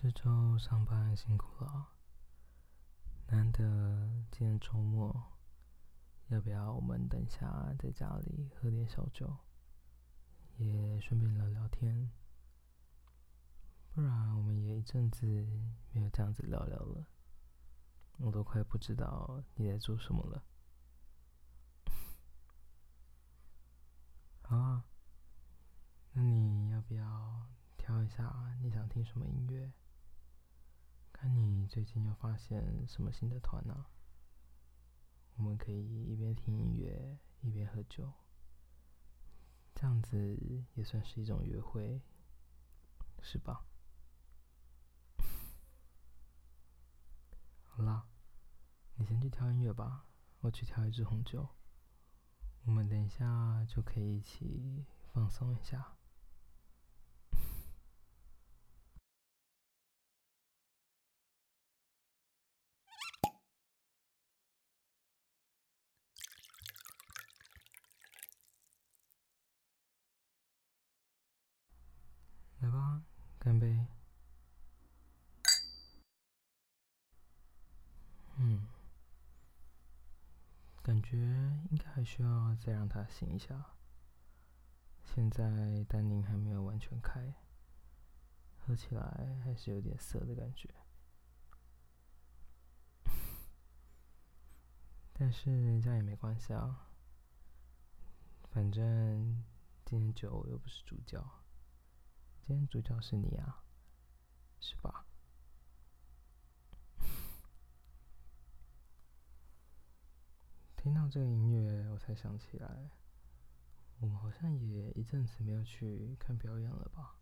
这周上班辛苦了，难得今天周末，要不要我们等一下在家里喝点小酒，也顺便聊聊天？不然我们也一阵子没有这样子聊聊了，我都快不知道你在做什么了。啊，那你要不要挑一下你想听什么音乐？看你最近又发现什么新的团呢？我们可以一边听音乐一边喝酒，这样子也算是一种约会，是吧？好啦，你先去挑音乐吧，我去挑一支红酒，我们等一下就可以一起放松一下。来吧，干杯。嗯，感觉应该还需要再让它醒一下。现在单宁还没有完全开，喝起来还是有点涩的感觉。但是这样也没关系啊，反正今天酒又不是主角。今天主角是你啊，是吧？听到这个音乐，我才想起来，我们好像也一阵子没有去看表演了吧？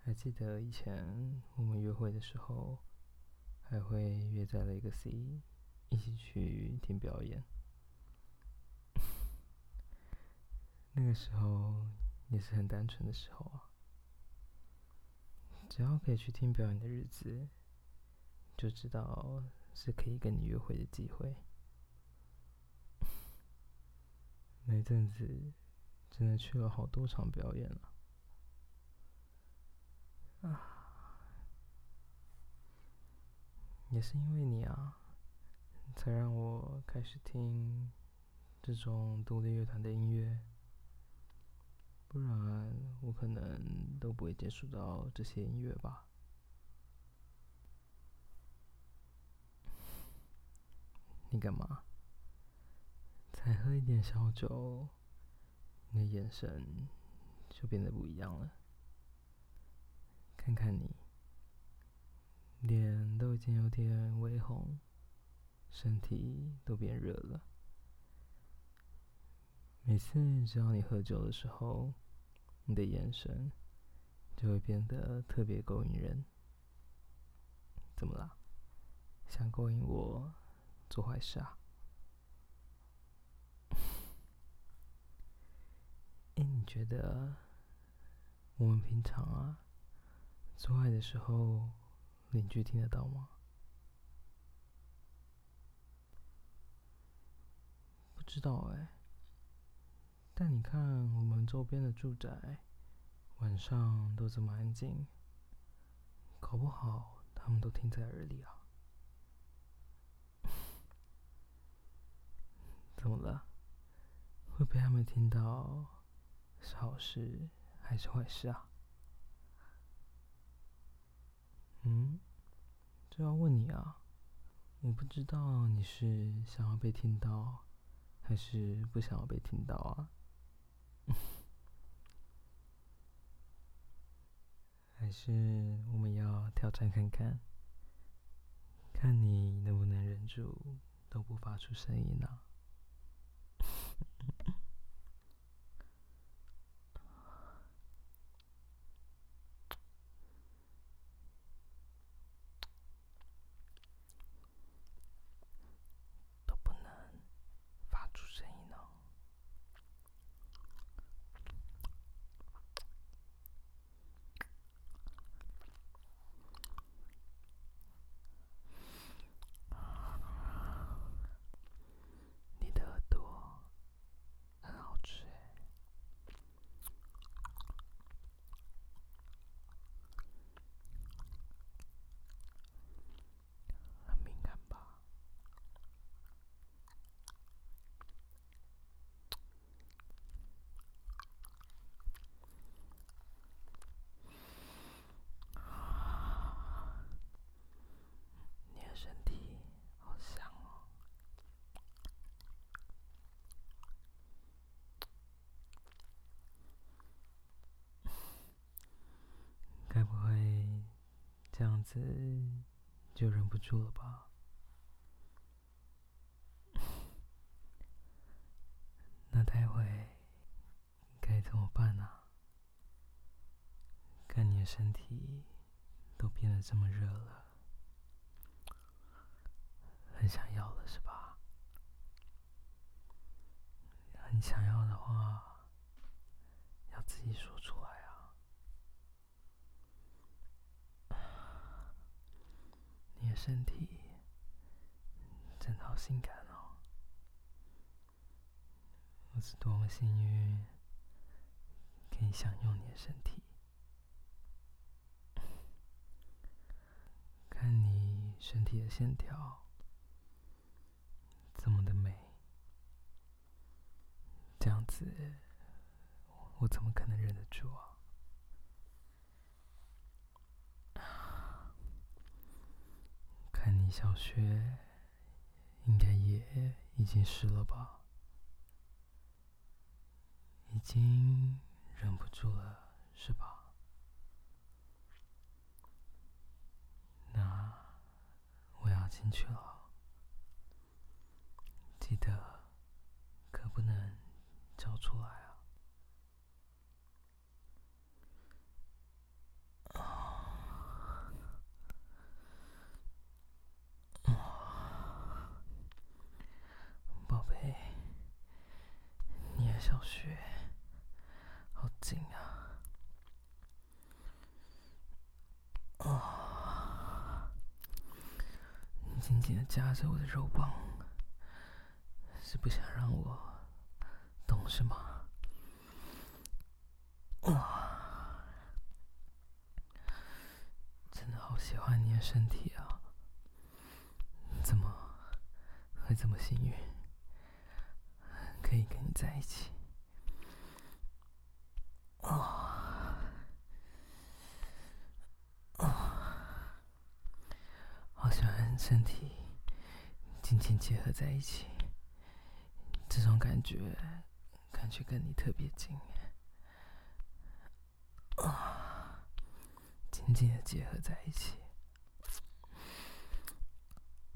还记得以前我们约会的时候，还会约在了一个 C，一起去听表演。那个时候。也是很单纯的时候啊，只要可以去听表演的日子，就知道是可以跟你约会的机会。那阵子真的去了好多场表演了啊，也是因为你啊，才让我开始听这种独立乐团的音乐。不然我可能都不会接触到这些音乐吧。你干嘛？才喝一点小酒，你的眼神就变得不一样了。看看你，脸都已经有点微红，身体都变热了。每次只要你喝酒的时候，你的眼神就会变得特别勾引人。怎么了？想勾引我做坏事啊？哎，你觉得我们平常啊做爱的时候，邻居听得到吗？不知道哎。但你看，我们周边的住宅晚上都这么安静，搞不好他们都听在耳里啊。怎么了？会被他们听到是好事还是坏事啊？嗯，这要问你啊，我不知道你是想要被听到，还是不想要被听到啊？还是我们要挑战看看，看你能不能忍住都不发出声音呢？子就忍不住了吧？那待会该怎么办呢？看你的身体都变得这么热了，很想要了是吧？很想要的话，要自己说出来啊！你身体真的好性感哦！我是多么幸运，可以享用你的身体。看你身体的线条这么的美，这样子我怎么可能忍得住啊？看你小学应该也已经湿了吧？已经忍不住了，是吧？那我要进去了，记得可不能叫出来！啊，宝贝，你的小穴好紧啊！啊。紧紧的夹着我的肉棒，是不想让我动是吗？哇，真的好喜欢你的身体啊！怎么会这么幸运，可以跟你在一起？啊，啊。好喜欢身体紧紧结合在一起，这种感觉，感觉跟你特别近，啊，紧紧的结合在一起，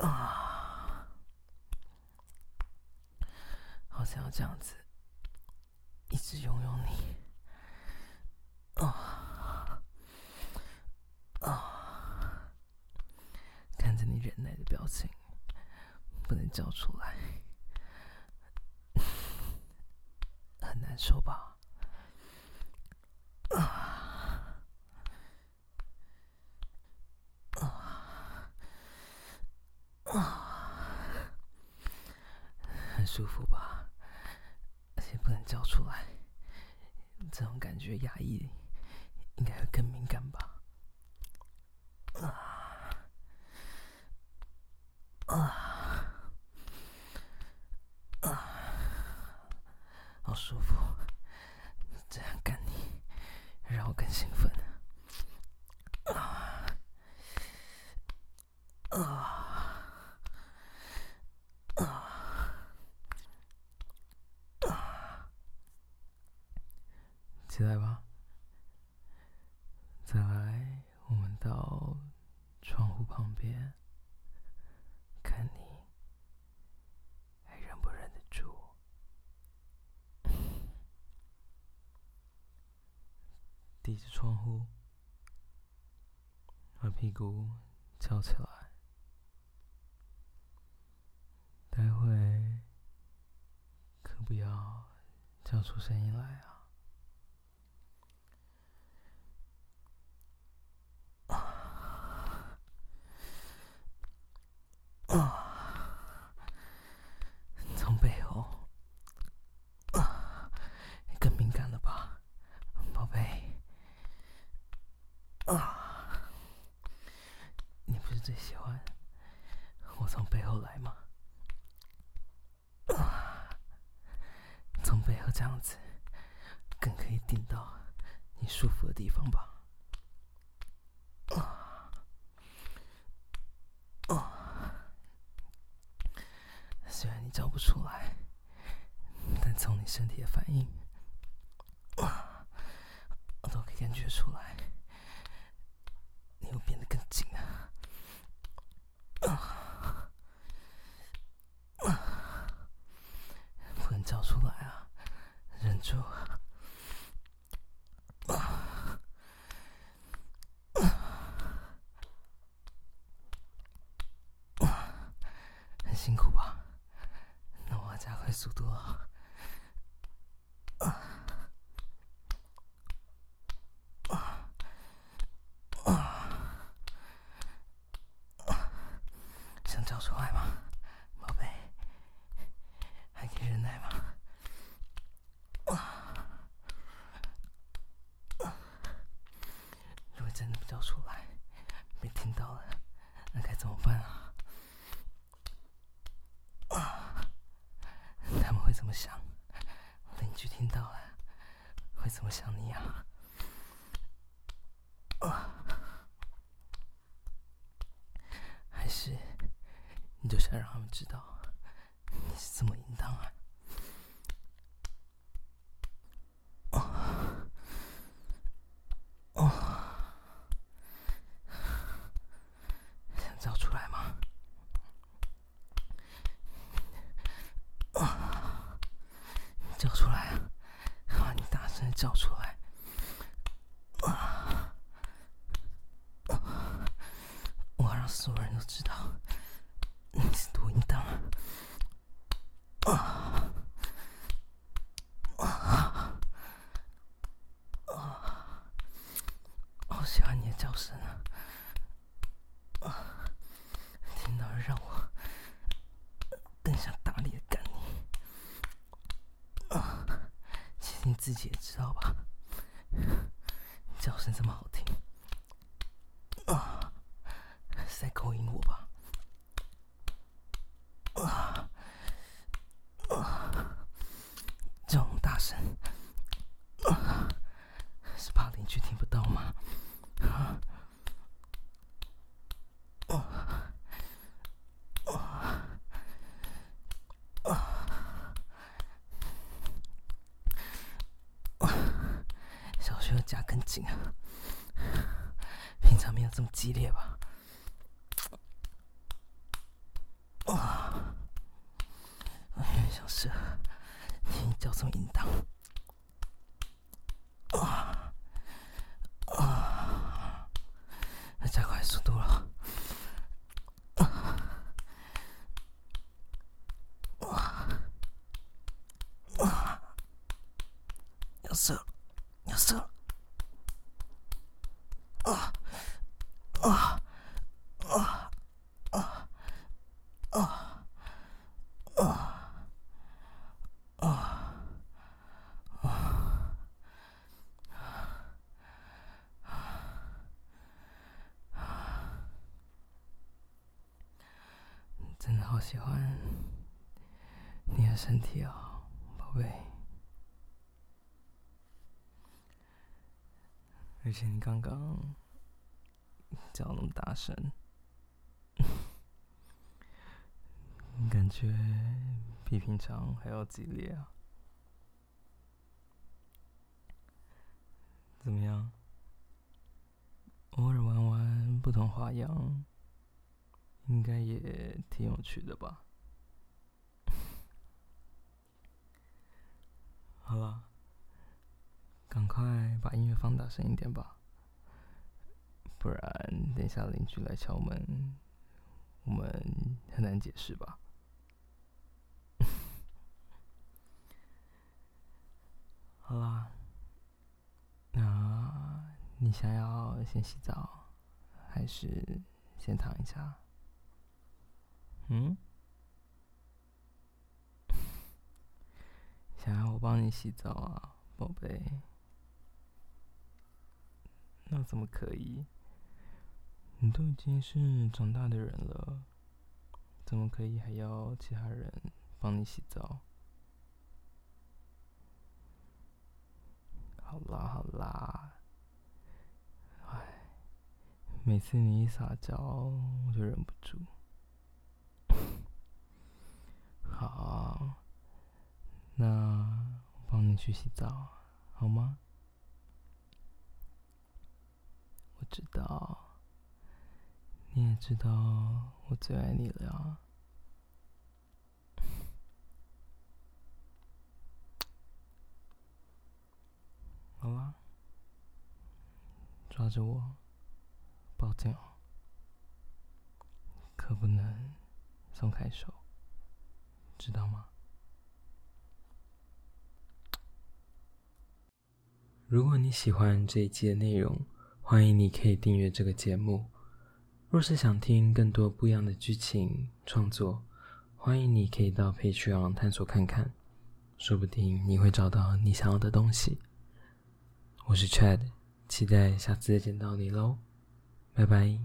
啊，好想要这样子一直拥有你，啊。忍耐的表情不能叫出来，很难受吧？啊啊啊！很舒服吧？而且不能叫出来，这种感觉压抑应该会更敏感吧？啊！啊啊，好舒服！这样干你，让我更兴奋。啊啊啊啊！起来吧，再来，我们到窗户旁边。看你还忍不忍得住？抵着窗户，把屁股翘起来，待会可不要叫出声音来啊！最喜欢我从背后来吗？啊，从背后这样子，更可以顶到你舒服的地方吧？虽然你叫不出来，但从你身体的反应，我都可以感觉出来，速度啊！啊啊啊！想叫出来吗，宝贝？还可以忍耐吗？如果真的不叫出来，没听到了，那该怎么办啊？怎么想你啊？还是你就想让他们知道你是这么淫荡啊？叫出来！我要让所有人都知道你是多淫荡啊！啊！啊！好喜欢你的叫声啊！啊！听到让我更想大力的干你！啊！其实你自己也知道吧？叫声这么好听，啊，是在勾引我吧？啊，啊，这种大声，啊，是怕邻居听不到吗？啊，啊，啊，啊。要夹更紧啊！平常没有这么激烈吧？啊！我有点想射，你叫这么淫荡！啊啊！要加快速度了！啊啊啊！要射，要射！啊啊啊啊啊啊啊啊！真的好喜欢你的身体啊，宝贝。而且你刚刚叫那么大声，感觉比平常还要激烈啊！怎么样？偶尔玩玩不同花样，应该也挺有趣的吧？好了。赶快把音乐放大声一点吧，不然等下邻居来敲门，我们很难解释吧。好啦，那你想要先洗澡，还是先躺一下？嗯？想要我帮你洗澡啊，宝贝？那怎么可以？你都已经是长大的人了，怎么可以还要其他人帮你洗澡？好啦好啦，哎，每次你一撒娇，我就忍不住。好，那我帮你去洗澡，好吗？我知道，你也知道我最爱你了。好啦。抓着我，抱紧。可不能松开手。知道吗？如果你喜欢这一期的内容，欢迎你可以订阅这个节目。若是想听更多不一样的剧情创作，欢迎你可以到 Patreon 探索看看，说不定你会找到你想要的东西。我是 Chad，期待下次再见到你喽，拜拜。